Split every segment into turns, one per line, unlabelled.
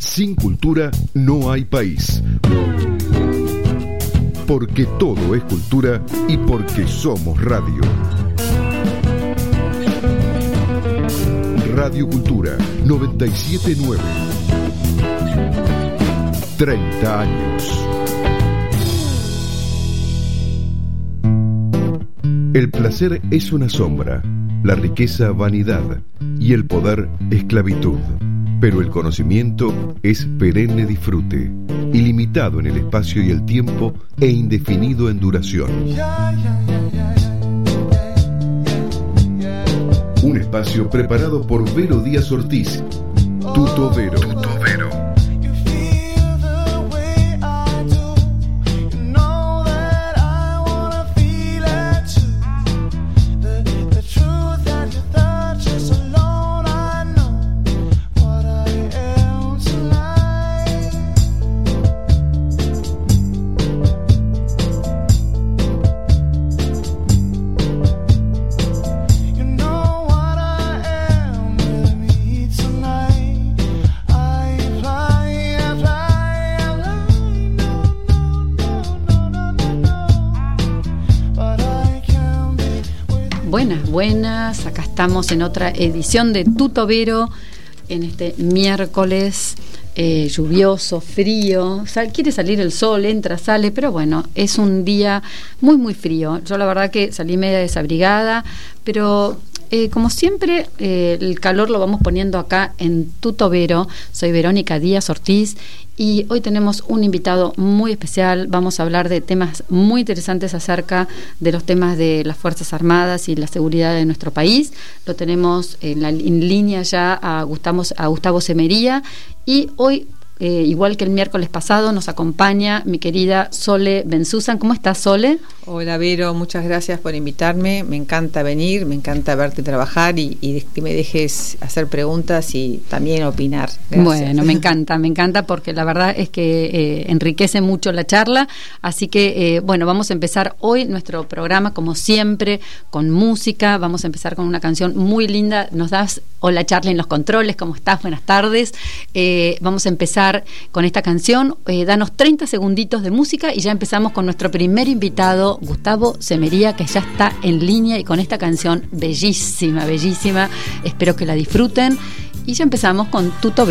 Sin cultura no hay país. Porque todo es cultura y porque somos radio. Radio Cultura 979. 30 años. El placer es una sombra, la riqueza vanidad y el poder esclavitud. Pero el conocimiento es perenne disfrute, ilimitado en el espacio y el tiempo e indefinido en duración. Un espacio preparado por Vero Díaz Ortiz, Tuto Vero.
Estamos en otra edición de Tutovero en este miércoles eh, lluvioso, frío. quiere salir el sol, entra, sale, pero bueno, es un día muy, muy frío. Yo la verdad que salí media desabrigada, pero eh, como siempre, eh, el calor lo vamos poniendo acá en Tutovero. Soy Verónica Díaz Ortiz y hoy tenemos un invitado muy especial. Vamos a hablar de temas muy interesantes acerca de los temas de las Fuerzas Armadas y la seguridad de nuestro país. Lo tenemos en, la, en línea ya a Gustavo, a Gustavo Semería y hoy eh, igual que el miércoles pasado, nos acompaña mi querida Sole Bensusan. ¿Cómo estás, Sole?
Hola, Vero, muchas gracias por invitarme. Me encanta venir, me encanta verte trabajar y, que me dejes hacer preguntas y también opinar.
Bueno, me encanta, me encanta porque la verdad es que eh, enriquece mucho la charla. Así que, eh, bueno, vamos a empezar hoy nuestro programa, como siempre, con música. Vamos a empezar con una canción muy linda. Nos das Hola Charlie en los controles, ¿cómo estás? Buenas tardes. vamos a empezar con esta canción. Eh, danos 30 segunditos de música y ya empezamos con nuestro primer invitado, Gustavo Semería, que ya está en línea y con esta canción bellísima, bellísima. Espero que la disfruten. Y ya empezamos con Tuto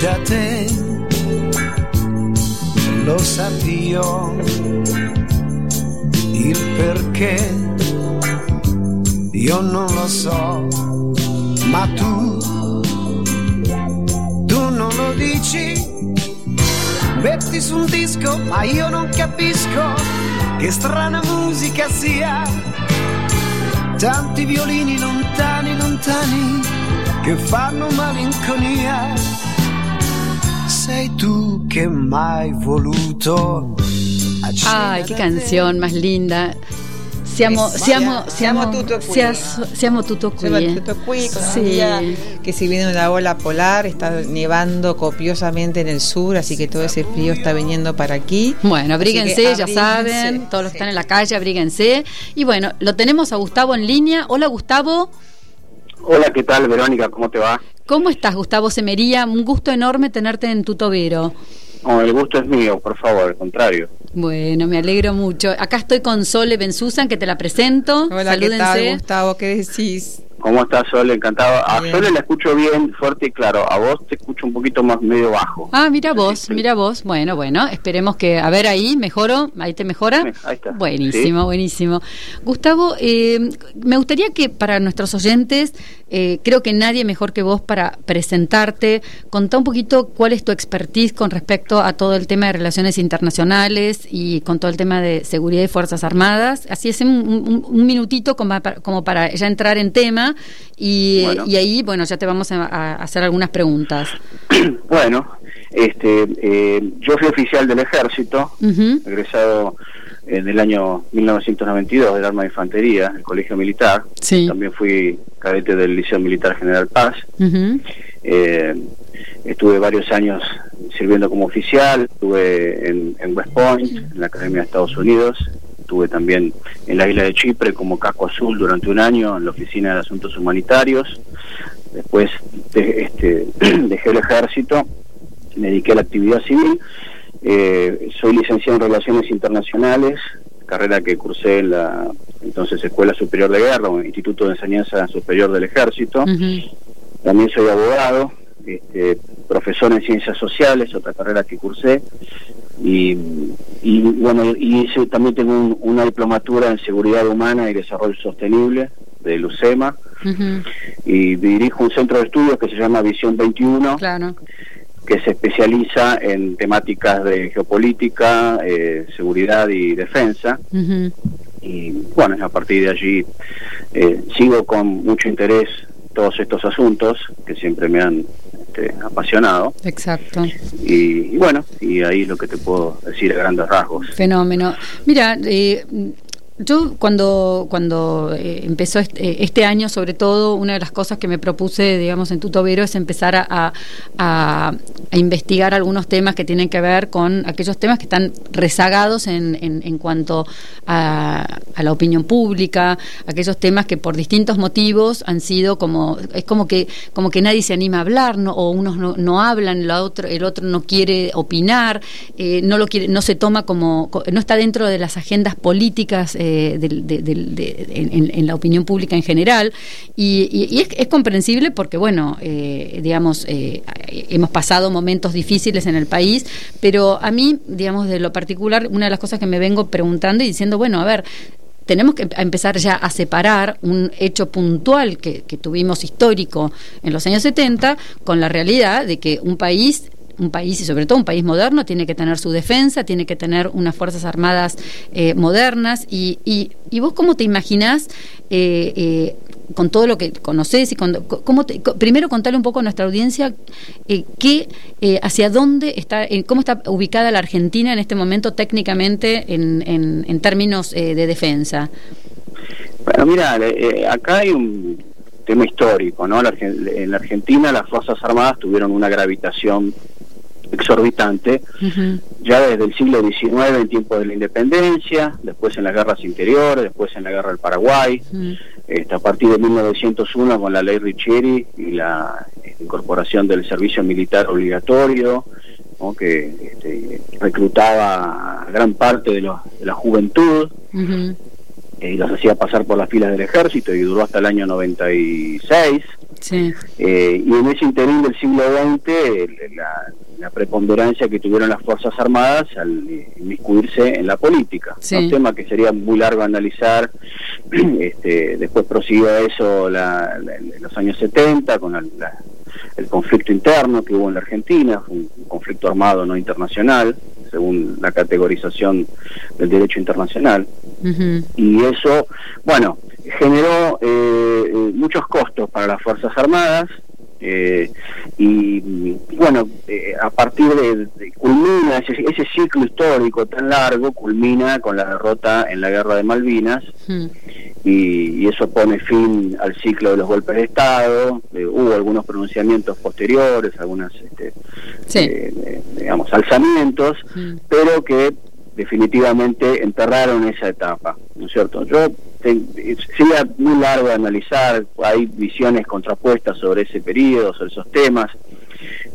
da te, lo sa il perché, io non lo so, ma tu, tu non lo dici, metti su un disco, ma io non capisco che strana musica sia. Tanti violini lontani, lontani, che fanno malinconia. Sei tu che mai voluto.
Ay, qué canción más linda. Siamo, siamo, siamo,
tutto qui. Siamo tutto qui. Siamo tutto qui con sí. que si viene una ola polar, está nevando copiosamente en el sur, así que todo ese frío está viniendo para aquí.
Bueno, abríguense, ya saben, todos los que están en la calle, abríguense. Y bueno, lo tenemos a Gustavo en línea. Hola Gustavo.
Hola, ¿qué tal Verónica? ¿Cómo te va?
¿Cómo estás Gustavo Semería? Un gusto enorme tenerte en tu tobero.
No, el gusto es mío, por favor, al contrario.
Bueno, me alegro mucho. Acá estoy con Sole Bensusan, que te la presento.
Hola, ¿qué tal, Gustavo? ¿Qué decís?
¿Cómo estás, Sole? Encantado. A Sole la escucho bien, fuerte y claro. A vos te escucho un poquito más medio bajo.
Ah, mira vos, mira vos. Bueno, bueno, esperemos que... A ver, ahí, mejoro. ¿Ahí te mejora?
ahí está.
Buenísimo, buenísimo. Gustavo, eh, me gustaría que para nuestros oyentes, eh, creo que nadie mejor que vos para presentarte, contá un poquito cuál es tu expertise con respecto a todo el tema de relaciones internacionales y con todo el tema de seguridad y Fuerzas Armadas. Así es un, un minutito como como para ya entrar en tema y, ahí, bueno, ya te vamos a, hacer algunas preguntas.
Bueno, este, eh, yo fui oficial del ejército, egresado en el año 1992 del arma de infantería, el colegio militar. También fui cadete del Liceo Militar General Paz. Eh, estuve varios años sirviendo como oficial, estuve en, West Point, en la Academia de Estados Unidos, estuve también en la isla de Chipre como casco azul durante un año en la Oficina de Asuntos Humanitarios. Después este, dejé el ejército, me dediqué a la actividad civil eh, soy licenciado en Relaciones Internacionales, carrera que cursé en la entonces Escuela Superior de Guerra o Instituto de Enseñanza Superior del Ejército. También soy abogado, este, profesor en Ciencias Sociales, otra carrera que cursé. Y, bueno, y también tengo una diplomatura en Seguridad Humana y Desarrollo Sostenible de Lucema. Y dirijo un centro de estudios que se llama Visión 21. Claro que se especializa en temáticas de geopolítica, eh, seguridad y defensa. Y bueno, a partir de allí eh, sigo con mucho interés todos estos asuntos que siempre me han este, apasionado.
Exacto.
Y, bueno, y ahí lo que te puedo decir a grandes rasgos.
Fenómeno. Mira, eh, yo cuando, cuando eh, empezó este, este, año, sobre todo, una de las cosas que me propuse, digamos, en Tutovero es empezar a, a, investigar algunos temas que tienen que ver con aquellos temas que están rezagados en, en, cuanto a, la opinión pública, aquellos temas que por distintos motivos han sido como, es como que, como que nadie se anima a hablar, ¿no? o unos no, no hablan, el otro, el otro no quiere opinar, eh, no lo quiere, no se toma como, no está dentro de las agendas políticas. Eh, en, la opinión pública en general. Y, es, comprensible porque, bueno, eh, digamos, eh, hemos pasado momentos difíciles en el país, pero a mí, digamos, de lo particular, una de las cosas que me vengo preguntando y diciendo, bueno, a ver, tenemos que empezar ya a separar un hecho puntual que, que, tuvimos histórico en los años 70 con la realidad de que un país un país y sobre todo un país moderno tiene que tener su defensa, tiene que tener unas fuerzas armadas eh, modernas y, y, vos cómo te imaginás eh, eh, con todo lo que conoces y con, cómo primero contarle un poco a nuestra audiencia qué hacia dónde está cómo está ubicada la Argentina en este momento técnicamente en, en, términos de defensa.
Bueno, mira, acá hay un tema histórico, ¿no? en la Argentina las Fuerzas Armadas tuvieron una gravitación exorbitante, ya desde el siglo XIX en tiempo de la independencia, después en las guerras interiores, después en la guerra del Paraguay, este, a partir de 1901 con la ley Richieri y la incorporación del servicio militar obligatorio, que este, reclutaba a gran parte de, de la juventud. Eh, y los hacía pasar por las filas del ejército y duró hasta el año 96. Sí. Eh, y en ese interín del siglo XX, la, la preponderancia que tuvieron las Fuerzas Armadas al eh, inmiscuirse en la política. Un tema que sería muy largo analizar. Este, después prosiguió eso en los años 70 con el conflicto interno que hubo en la Argentina, un, conflicto armado no internacional, según la categorización del derecho internacional. Y eso, bueno, generó eh, muchos costos para las Fuerzas Armadas, eh, y bueno, eh, a partir de, culmina ese, ese, ciclo histórico tan largo, culmina con la derrota en la guerra de Malvinas hmm. y, eso pone fin al ciclo de los golpes de Estado. Eh, hubo algunos pronunciamientos posteriores, algunos este, digamos, alzamientos, hmm. pero que definitivamente enterraron esa etapa, ¿no es cierto? Yo sería muy largo analizar, hay visiones contrapuestas sobre ese periodo, sobre esos temas.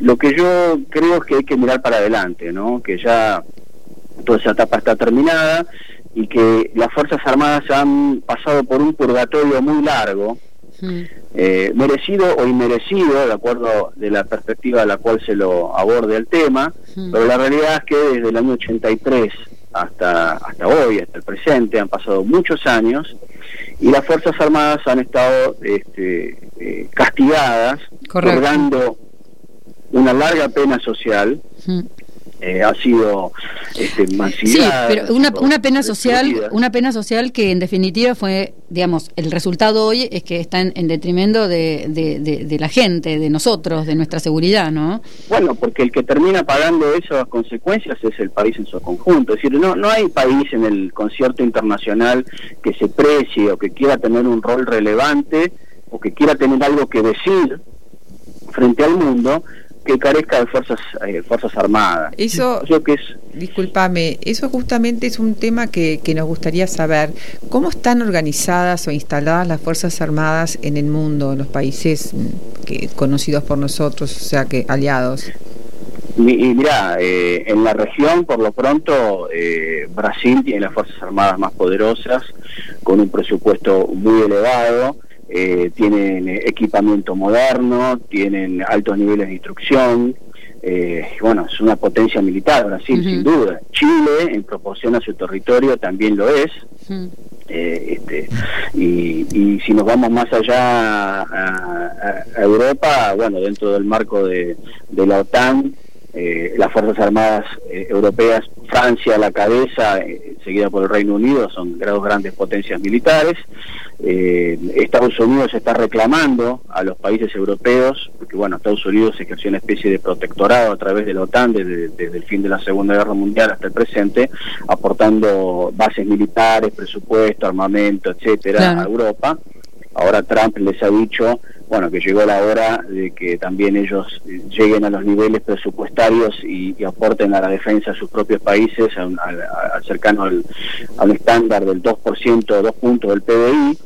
Lo que yo creo es que hay que mirar para adelante, ¿no? Que ya toda esa etapa está terminada y que las Fuerzas Armadas han pasado por un purgatorio muy largo, eh, merecido o inmerecido, de acuerdo de la perspectiva a la cual se lo aborde el tema, pero la realidad es que desde el año 83 hasta, hasta hoy, hasta el presente, han pasado muchos años y las Fuerzas Armadas han estado este, eh, castigadas, otorgando una larga pena social, eh, ha sido este,
Sí, pero una, una pena social, una pena social que en definitiva fue, digamos, el resultado hoy es que está en, detrimento de, de, la gente, de nosotros, de nuestra seguridad, ¿no?
Bueno, porque el que termina pagando esas consecuencias es el país en su conjunto. Es decir, no, no hay país en el concierto internacional que se precie o que quiera tener un rol relevante o que quiera tener algo que decir frente al mundo que carezca de fuerzas eh, fuerzas armadas.
Eso, que es, discúlpame, eso justamente es un tema que, que nos gustaría saber. ¿Cómo están organizadas o instaladas las fuerzas armadas en el mundo, en los países mm, que, conocidos por nosotros, o sea, que aliados?
Y, mira, eh, en la región, por lo pronto, eh, Brasil tiene las fuerzas armadas más poderosas, con un presupuesto muy elevado eh, tienen equipamiento moderno, tienen altos niveles de instrucción, eh, bueno, es una potencia militar Brasil, sin duda. Chile, en proporción a su territorio, también lo es. Eh, este, y, si nos vamos más allá a, Europa, bueno, dentro del marco de, la OTAN, las Fuerzas Armadas Europeas, Francia a la cabeza, seguida por el Reino Unido, son grados grandes potencias militares. Eh, Estados Unidos está reclamando a los países europeos, porque bueno, Estados Unidos ejerció una especie de protectorado a través de la OTAN desde, el fin de la Segunda Guerra Mundial hasta el presente, aportando bases militares, presupuesto, armamento, etcétera, a Europa. Ahora Trump les ha dicho, bueno, que llegó la hora de que también ellos lleguen a los niveles presupuestarios y, aporten a la defensa de sus propios países, al, cercano al, al estándar del 2%, dos puntos del PBI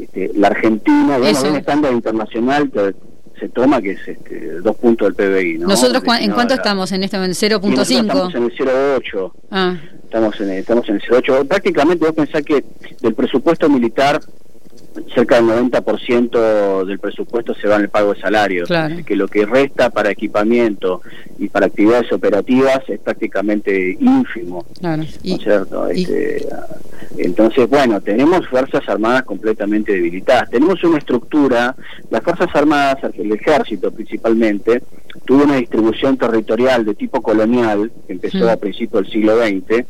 este, la Argentina, bueno, un estándar internacional que se toma que es este, dos puntos del PBI. ¿no?
¿Nosotros en cuánto estamos en este momento? ¿0.5?
Estamos en el 0.8. Ah. Estamos, en el, estamos en el 0.8. Prácticamente vos pensás que del presupuesto militar cerca del 90% del presupuesto se va en el pago de salarios, que lo que resta para equipamiento y para actividades operativas es prácticamente ínfimo, claro. cierto? Este, entonces, bueno, tenemos Fuerzas Armadas completamente debilitadas, tenemos una estructura, las Fuerzas Armadas, el ejército principalmente, tuvo una distribución territorial de tipo colonial, que empezó a principios del siglo XX,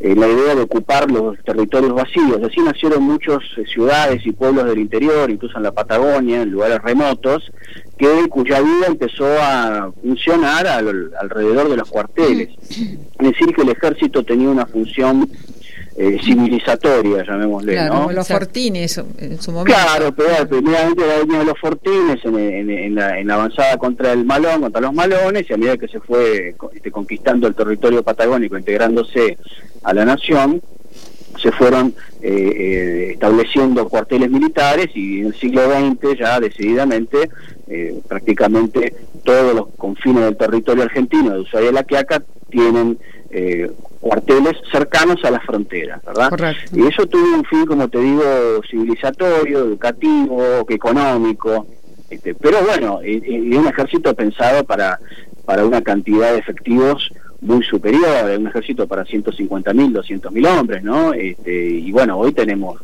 eh, la idea de ocupar los territorios vacíos. Así nacieron muchas eh, ciudades y pueblos del interior, incluso en la Patagonia, en lugares remotos, que cuya vida empezó a funcionar alrededor de los cuarteles. Es decir, que el ejército tenía una función eh, civilizatoria, llamémosle,
claro, los fortines en su momento.
Claro, pero primeramente la de los fortines en, la, avanzada contra el malón, contra los malones, y a medida que se fue este, conquistando el territorio patagónico, integrándose a la nación, se fueron eh, eh, estableciendo cuarteles militares y en el siglo XX ya decididamente prácticamente todos los confines del territorio argentino de Ushuaia y La Quiaca tienen eh, cuarteles cercanos a la frontera, ¿verdad? Y eso tuvo un fin, como te digo, civilizatorio, educativo, económico, este, pero bueno, y, un ejército pensado para, para una cantidad de efectivos muy superior, un ejército para 150.000, 200.000 hombres, ¿no? Este, y bueno, hoy tenemos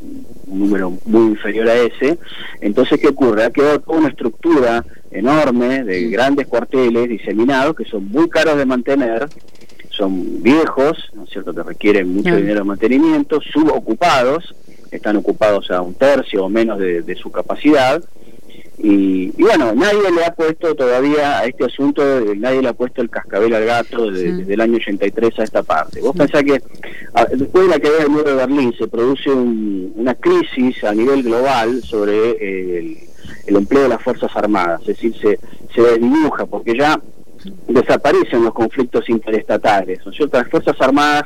un número muy inferior a ese. Entonces, ¿qué ocurre? Ha quedado toda una estructura enorme de grandes cuarteles diseminados que son muy caros de mantener, son viejos, ¿no es cierto?, que requieren mucho dinero de mantenimiento, subocupados, están ocupados a un tercio o menos de, su capacidad. Y, bueno, nadie le ha puesto todavía a este asunto, nadie le ha puesto el cascabel al gato desde, el año 83 a esta parte. Vos pensás que después de la caída del muro de Berlín se produce una crisis a nivel global sobre el, el, empleo de las Fuerzas Armadas, es decir, se, se desdibuja porque ya desaparecen los conflictos interestatales. Las Fuerzas Armadas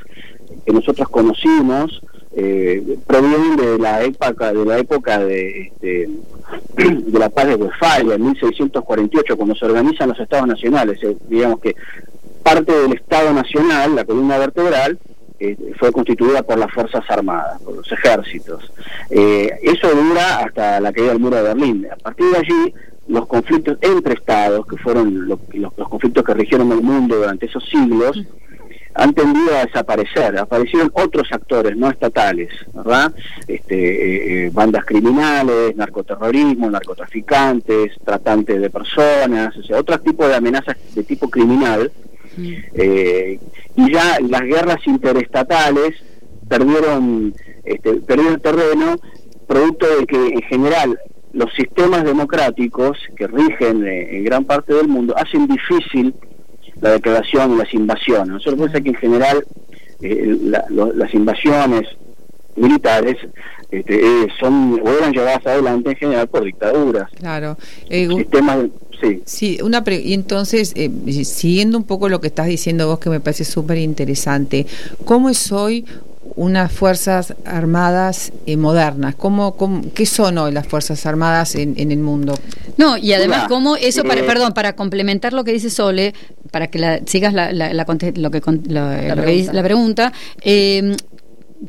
que nosotros conocimos eh, provienen de la época de la época de, este, de la paz de Westfalia, en 1648, cuando se organizan los estados nacionales. Eh, digamos que parte del Estado Nacional, la columna vertebral, eh, fue constituida por las Fuerzas Armadas, por los ejércitos. eso dura hasta la caída del muro de Berlín. A partir de allí los conflictos entre estados, que fueron los, conflictos que rigieron el mundo durante esos siglos, han tendido a desaparecer. Aparecieron otros actores no estatales, ¿verdad? Este, eh, eh, bandas criminales, narcoterrorismo, narcotraficantes, tratantes de personas, o sea, otros tipos de amenazas de tipo criminal Eh, y ya las guerras interestatales perdieron, este, perdieron terreno producto de que en general los sistemas democráticos que rigen eh, en gran parte del mundo hacen difícil la declaración y las invasiones. Nosotros pensamos que en general eh, las invasiones militares este, eh, son o eran llevadas adelante en general por dictaduras.
Claro. sí. Sí, una y entonces, siguiendo un poco lo que estás diciendo vos, que me parece súper interesante, ¿cómo es hoy unas fuerzas armadas eh, modernas. ¿Cómo, qué son hoy las fuerzas armadas en, el mundo?
No, y además, ¿cómo eso, para, eh, perdón, para complementar lo que dice Sole, para que la, sigas la, la, lo que, lo, pregunta, la pregunta eh,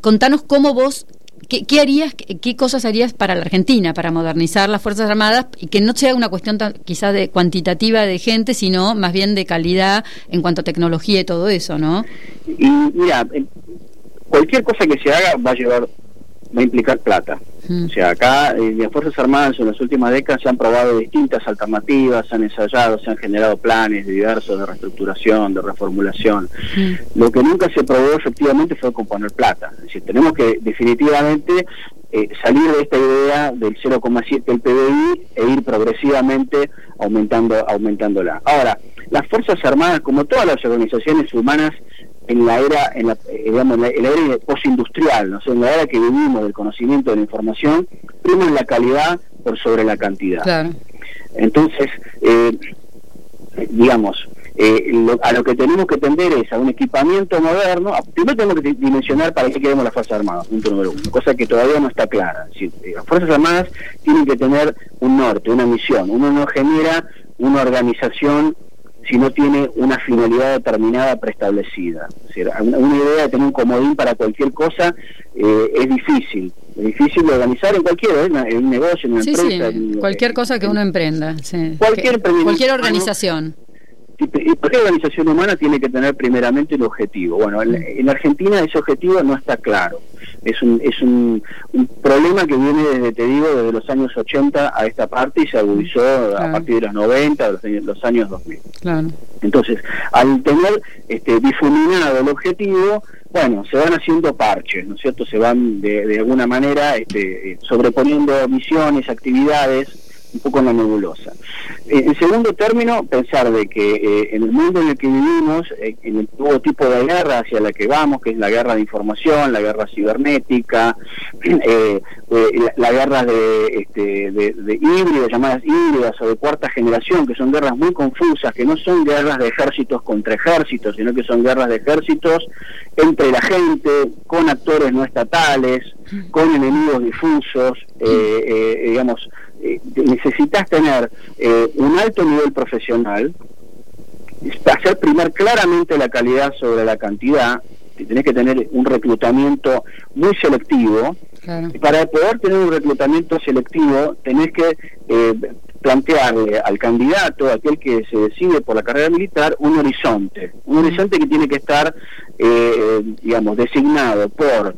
contanos cómo vos ¿Qué, harías, qué cosas harías para la Argentina, para modernizar las Fuerzas Armadas y que no sea una cuestión tan, quizás de cuantitativa de gente, sino más bien de calidad en cuanto a tecnología y todo eso, ¿no?
Y mira, cualquier cosa que se haga va a llevar va a implicar plata. Mm. O sea, acá en las Fuerzas Armadas en las últimas décadas se han probado distintas alternativas, se han ensayado, se han generado planes diversos de reestructuración, de reformulación. Mm. Lo que nunca se probó efectivamente fue componer plata. Es decir, tenemos que definitivamente eh, salir de esta idea del 0,7 del PBI e ir progresivamente aumentando aumentándola. Ahora, las Fuerzas Armadas, como todas las organizaciones humanas, en la era, en la, eh, digamos, en la, era postindustrial, ¿no? en la era que vivimos del conocimiento de la información, prima la calidad por sobre la cantidad. Entonces, eh, digamos, eh, a lo que tenemos que tender es a un equipamiento moderno. Primero tenemos que dimensionar para qué queremos las Fuerzas Armadas, punto número uno, cosa que todavía no está clara. las Fuerzas Armadas tienen que tener un norte, una misión. Uno no genera una organización si no tiene una finalidad determinada preestablecida. una idea de tener un comodín para cualquier cosa eh, es difícil. Es difícil de organizar en cualquier en un negocio, en una empresa.
cualquier cosa que uno emprenda.
Cualquier,
cualquier organización.
Y organización humana tiene que tener primeramente un objetivo. Bueno, en, Argentina ese objetivo no está claro. Es un, es un, problema que viene desde, te digo, desde los años 80 a esta parte y se agudizó a partir de los 90, los, los años 2000. Claro. Entonces, al tener este, difuminado el objetivo, bueno, se van haciendo parches, ¿no es cierto? Se van de, de alguna manera este, sobreponiendo misiones, actividades, un poco en la nebulosa. Eh, en segundo término, pensar de que eh, en el mundo en el que vivimos, eh, en el nuevo tipo de guerra hacia la que vamos, que es la guerra de información, la guerra cibernética, la, guerra de, este, de, híbridos, llamadas híbridas o de cuarta generación, que son guerras muy confusas, que no son guerras de ejércitos contra ejércitos, sino que son guerras de ejércitos entre la gente, con actores no estatales, con enemigos difusos, digamos, eh, necesitas tener eh, un alto nivel profesional, hacer primar claramente la calidad sobre la cantidad, tenés que tener un reclutamiento muy selectivo. Para poder tener un reclutamiento selectivo, tenés que eh, plantearle al candidato, aquel que se decide por la carrera militar, un horizonte. Un horizonte que tiene que estar, digamos, designado por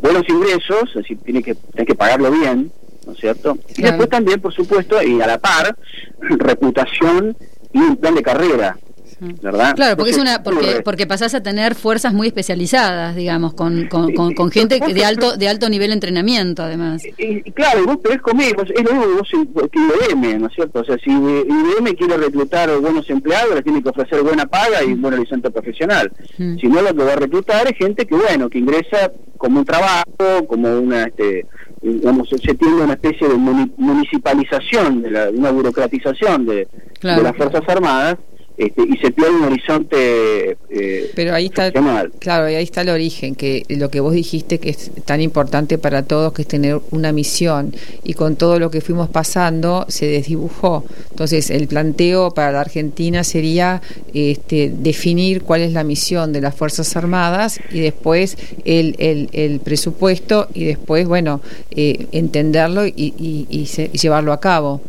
buenos ingresos, es decir, tiene que, tiene que pagarlo bien, ¿no es cierto? Y después también, por supuesto, y a la par, reputación y un plan de carrera. ¿verdad?
Claro, porque es una porque porque pasás a tener fuerzas muy especializadas, digamos, con, con, con, gente de alto de alto nivel de entrenamiento, además.
Y, claro, vos tenés conmigo, es lo mismo que IBM, ¿no es cierto? O sea, si IBM quiere reclutar buenos empleados, les tiene que ofrecer buena paga y un buen horizonte profesional. Si no, lo que va a reclutar es gente que, bueno, que ingresa como un trabajo, como una... este digamos, se tiene una especie de municipalización, de, la, una burocratización de, de las Fuerzas Armadas, este, y se pierde un horizonte
eh, pero ahí está claro ahí está el origen que lo que vos dijiste que es tan importante para todos que es tener una misión y con todo lo que fuimos pasando se desdibujó. Entonces el planteo para la Argentina sería este, definir cuál es la misión de las fuerzas armadas y después el, el, el presupuesto y después bueno eh, entenderlo y, y, y llevarlo a cabo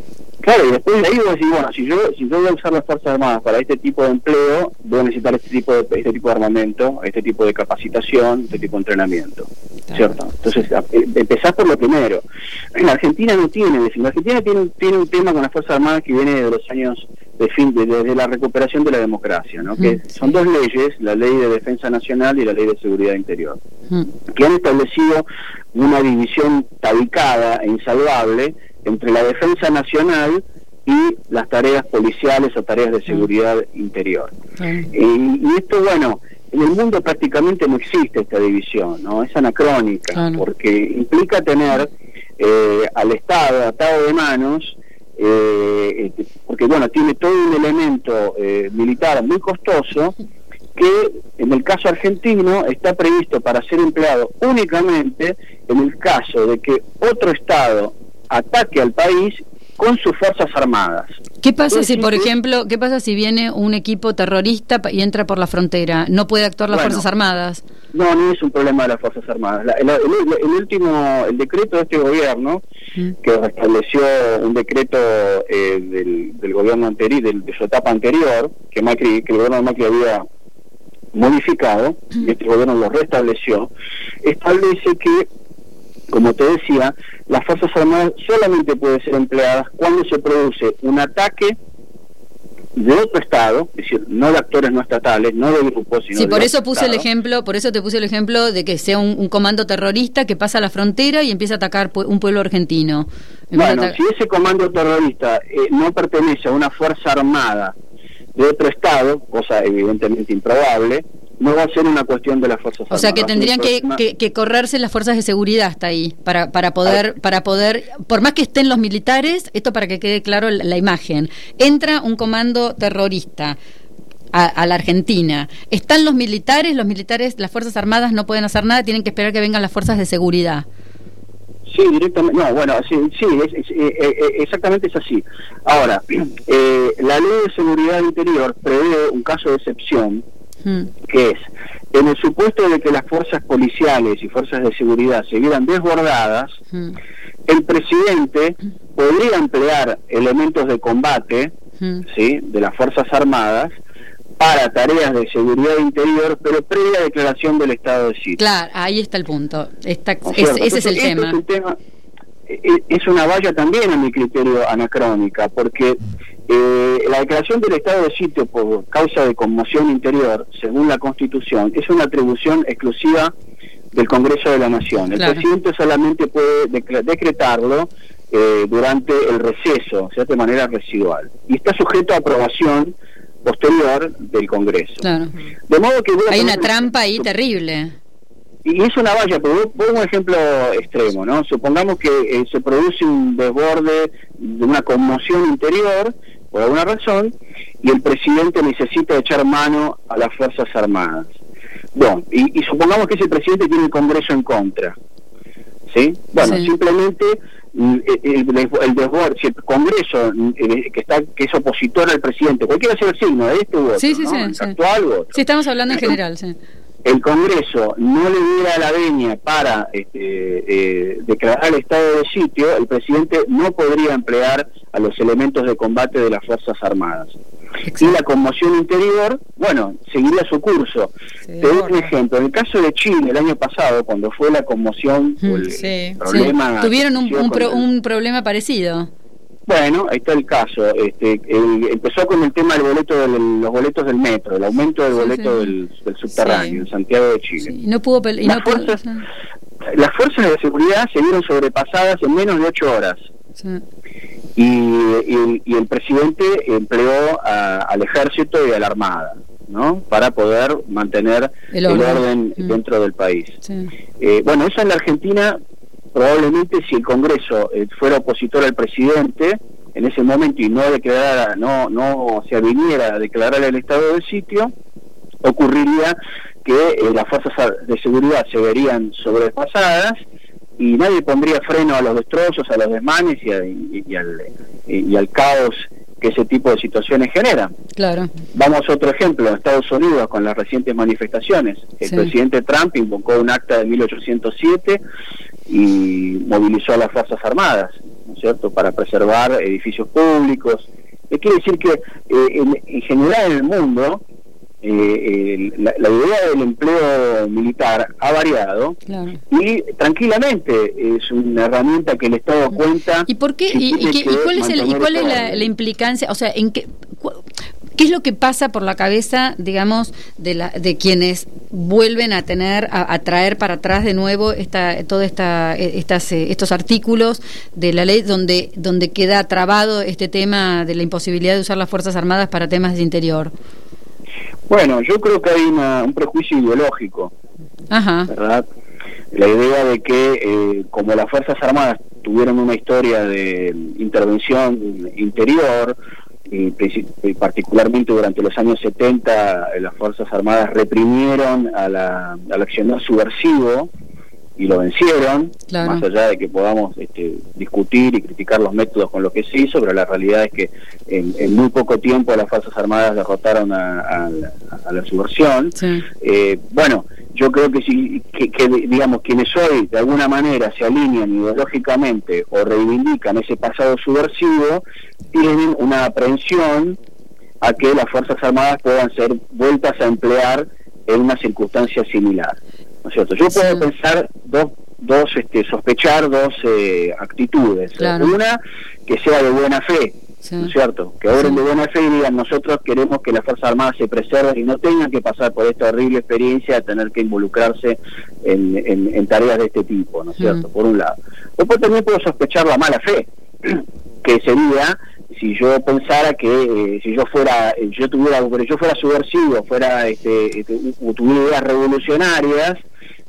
Claro, y después de ahí vos decís, bueno, si yo, si yo voy a usar las Fuerzas Armadas para este tipo de empleo, voy a necesitar este tipo de, este tipo de armamento, este tipo de capacitación, este tipo de entrenamiento, ¿cierto? Entonces, eh, empezás por lo primero. En Argentina no tiene, en Argentina tiene, tiene un tema con las Fuerzas Armadas que viene de los años desde la recuperación de la democracia, ¿no? que son dos leyes, la ley de defensa nacional y la ley de seguridad interior, que han establecido una división tabicada e insalvable entre la defensa nacional y las tareas policiales o tareas de seguridad interior. y esto, bueno, en el mundo prácticamente no existe esta división, ¿no? Es anacrónica, porque implica tener eh, al Estado atado de manos, eh, este, porque bueno, tiene todo un elemento eh, militar muy costoso que en el caso argentino está previsto para ser empleado únicamente en el caso de que otro Estado ataque al país con sus fuerzas armadas.
¿Qué pasa si, por ejemplo, qué pasa si viene un equipo terrorista y entra por la frontera? ¿No puede actuar las Fuerzas Armadas?
No, no es un problema de las Fuerzas Armadas. el, último, el decreto de este gobierno, mm. que restableció un decreto eh, del, gobierno anterior, del, de su etapa anterior, que, Macri, que el gobierno de Macri había modificado, y este gobierno lo restableció, establece que como te decía, las Fuerzas Armadas solamente pueden ser empleadas cuando se produce un ataque de otro estado, es decir, no de actores no estatales, no de grupos, sino
sí, por eso puse el ejemplo, por eso te puse el ejemplo de que sea un, comando terrorista que pasa la frontera y empieza a atacar un pueblo argentino.
Bueno, si ese comando terrorista eh, no pertenece a una fuerza armada de otro estado, cosa evidentemente improbable, no va a ser una cuestión de las fuerzas
armadas. O sea que tendrían que, correrse las fuerzas de seguridad hasta ahí para para poder para poder por más que estén los militares esto para que quede claro la, imagen entra un comando terrorista a, la Argentina. ¿Están los militares? Los militares, las Fuerzas Armadas no pueden hacer nada, tienen que esperar que vengan las fuerzas de seguridad.
Sí, directamente, no, bueno, sí, sí eh, eh, eh, exactamente es así. Ahora, la ley de seguridad interior prevé un caso de excepción Hmm. que es, en el supuesto de que las fuerzas policiales y fuerzas de seguridad se vieran desbordadas, hmm. el presidente podría emplear elementos de combate hmm. ¿sí? de las Fuerzas Armadas para tareas de seguridad interior, pero previa declaración del estado de sitio.
Claro, ahí está el punto. ese es el tema.
Es, e, e, es una valla también a mi criterio anacrónica, porque eh, la declaración del estado de sitio por causa de conmoción interior, según la Constitución, es una atribución exclusiva del Congreso de la Nación. El presidente solamente puede decretarlo eh, durante el receso, o sea, de manera residual. Y está sujeto a aprobación posterior del Congreso.
De modo que hay una trampa ahí terrible.
Y es una valla, pero pongo un ejemplo extremo, ¿no? Supongamos que eh, se produce un desborde de una conmoción interior por alguna razón, y el presidente necesita echar mano a las Fuerzas Armadas. Bueno, y, supongamos que ese presidente tiene el Congreso en contra. ¿Sí? Bueno, simplemente mm, el, desborde, si el Congreso eh, que está que es opositor al presidente, cualquiera sea el signo de este u otro,
sí, sí,
actual
Sí, estamos hablando en general, sí
el Congreso no le diera la veña para este, eh, declarar el estado de sitio, el presidente no podría emplear a los elementos de combate de las Fuerzas Armadas. Y la conmoción interior, bueno, seguiría su curso. Te doy un ejemplo. En el caso de Chile, el año pasado, cuando fue la conmoción, el problema...
Tuvieron un, un problema parecido.
Bueno, ahí está el caso. Este, empezó con el tema del boleto de los boletos del metro, el aumento del boleto Del, subterráneo en Santiago de Chile.
no pudo
las, fuerzas, las fuerzas de seguridad se vieron sobrepasadas en menos de ocho horas. Y, el presidente empleó al ejército y a la armada. ¿no? para poder mantener el orden, mm. dentro del país. Eh, bueno, eso en la Argentina probablemente si el Congreso eh, fuera opositor al presidente en ese momento y no declarara, no, no se viniera a declarar el estado de sitio, ocurriría que eh, las fuerzas de seguridad se verían sobrepasadas y nadie pondría freno a los destrozos, a los desmanes y, al, y al caos que ese tipo de situaciones generan.
Claro.
Vamos a otro ejemplo, Estados Unidos con las recientes manifestaciones. El presidente Trump invocó un acta de 1807 y movilizó a las Fuerzas Armadas, ¿no es cierto?, para preservar edificios públicos. quiere decir que eh, en, general en el mundo eh, la, idea del empleo militar ha variado y tranquilamente es una herramienta que el Estado cuenta.
¿Y por qué? ¿Y, cuál es, el, y cuál es la, implicancia? O sea, ¿en qué, ¿Qué es lo que pasa por la cabeza, digamos, de, la, de quienes vuelven a tener, a, traer para atrás de nuevo esta, toda esta, estas, eh, estos artículos de la ley donde, donde queda trabado este tema de la imposibilidad de usar las Fuerzas Armadas para temas de interior?
Bueno, yo creo que hay un prejuicio ideológico,
Ajá.
¿verdad? La idea de que eh, como las Fuerzas Armadas tuvieron una historia de intervención interior, y, particularmente durante los años 70 las Fuerzas Armadas reprimieron a la, al accionar subversivo y lo vencieron, más allá de que podamos este, discutir y criticar los métodos con lo que se hizo, pero la realidad es que en, muy poco tiempo las Fuerzas Armadas derrotaron a, la subversión. Eh, bueno, yo creo que si que, digamos quienes hoy de alguna manera se alinean ideológicamente o reivindican ese pasado subversivo tienen una aprehensión a que las fuerzas armadas puedan ser vueltas a emplear en una circunstancia similar ¿no es cierto? yo puedo pensar dos dos este sospechar dos eh, actitudes una que sea de buena fe ¿no es cierto? Que obren de buena fe y digan, nosotros queremos que las Fuerzas Armadas se preserven y no tengan que pasar por esta horrible experiencia de tener que involucrarse en, tareas de este tipo, ¿no es cierto? Por un lado. Después también puedo sospechar la mala fe, que sería si yo pensara que eh, si yo fuera eh, yo tuviera yo fuera subversivo fuera este, este tuviera ideas revolucionarias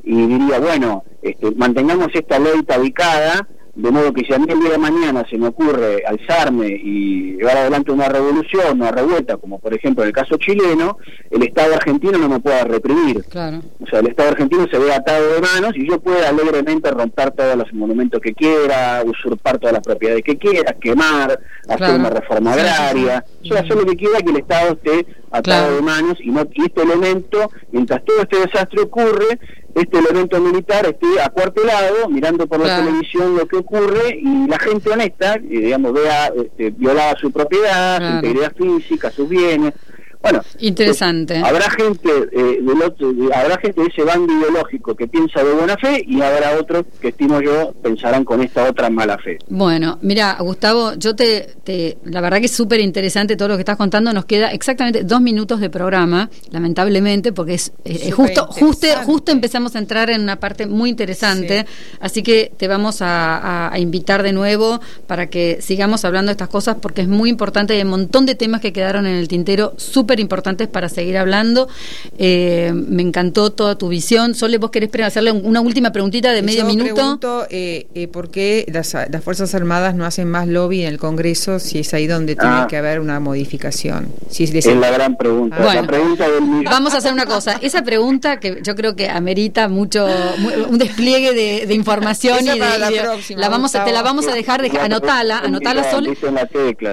y diría bueno este, mantengamos esta ley tabicada de modo que si a mí el día de mañana se me ocurre alzarme y llevar adelante una revolución, una revuelta, como por ejemplo en el caso chileno, el Estado argentino no me pueda reprimir. O sea, el Estado argentino se ve atado de manos y yo puedo alegremente romper todos los monumentos que quiera, usurpar todas las propiedades que quiera, quemar, hacer una reforma agraria, hacer lo que quiera que el Estado esté atado de manos y, no, y este elemento, mientras todo este desastre ocurre, este elemento militar esté acuartelado, mirando por la televisión lo que ocurre y la gente honesta, digamos, vea este, violada su propiedad, su integridad física, sus bienes. Bueno,
interesante.
Eh, habrá gente eh, del otro, habrá gente de ese bando ideológico que piensa de buena fe y habrá otros que estimo yo pensarán con esta otra mala fe.
Bueno, mira, Gustavo, yo te, te la verdad que es súper interesante todo lo que estás contando. Nos queda exactamente dos minutos de programa, lamentablemente, porque es, justo, justo, justo empezamos a entrar en una parte muy interesante. Así que te vamos a, a, invitar de nuevo para que sigamos hablando de estas cosas porque es muy importante. Hay un montón de temas que quedaron en el tintero súper importantes para seguir hablando. Eh, me encantó toda tu visión. Sole, vos querés hacerle una última preguntita de medio minuto.
Pregunto, eh, eh, por qué las, Fuerzas Armadas no hacen más lobby en el Congreso si es ahí donde tiene ah. que haber una modificación. Si
es, la gran pregunta.
la pregunta Vamos a hacer una cosa. Esa pregunta que yo creo que amerita mucho, un despliegue de, información y de, la, la vamos te la vamos a dejar, de, anotala, anotala Sole.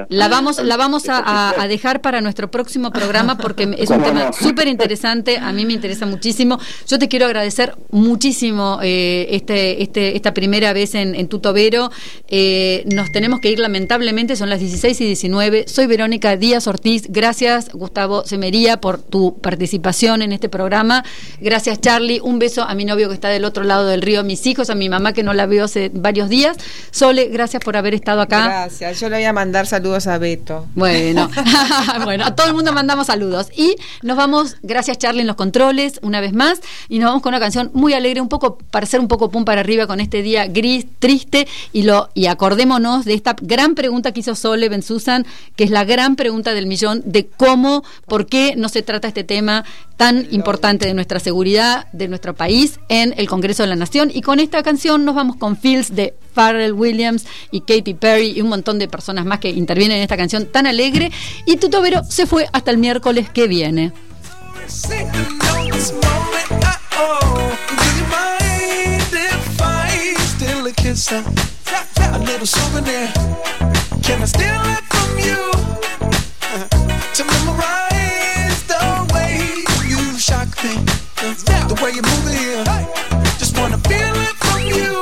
La vamos, la vamos a dejar para nuestro próximo programa porque es un tema súper interesante, a mí me interesa muchísimo. Yo te quiero agradecer muchísimo eh, este, este, esta primera vez en, en Tutobero. Eh, nos tenemos que ir lamentablemente, son las 16 y 19. Soy Verónica Díaz Ortiz. Gracias, Gustavo Semería, por tu participación en este programa. Gracias, Charlie. Un beso a mi novio que está del otro lado del río, a mis hijos, a mi mamá que no la veo hace varios días. Sole, gracias por haber estado acá.
Gracias. Yo le voy a mandar saludos a Beto.
Bueno, bueno, a todo el mundo mandamos saludos. Y nos vamos, gracias Charlie en los controles, una vez más, y nos vamos con una canción muy alegre, un poco, para ser un poco pum para arriba con este día gris, triste, y lo, y acordémonos de esta gran pregunta que hizo Sole Ben Susan, que es la gran pregunta del millón de cómo, por qué no se trata este tema tan importante de nuestra seguridad, de nuestro país, en el Congreso de la Nación. Y con esta canción nos vamos con Fields de Pharrell Williams y Katy Perry y un montón de personas más que intervienen en esta canción tan alegre. Y Tutobero se fue hasta el miércoles que viene. The way you move here. Just wanna feel it from you.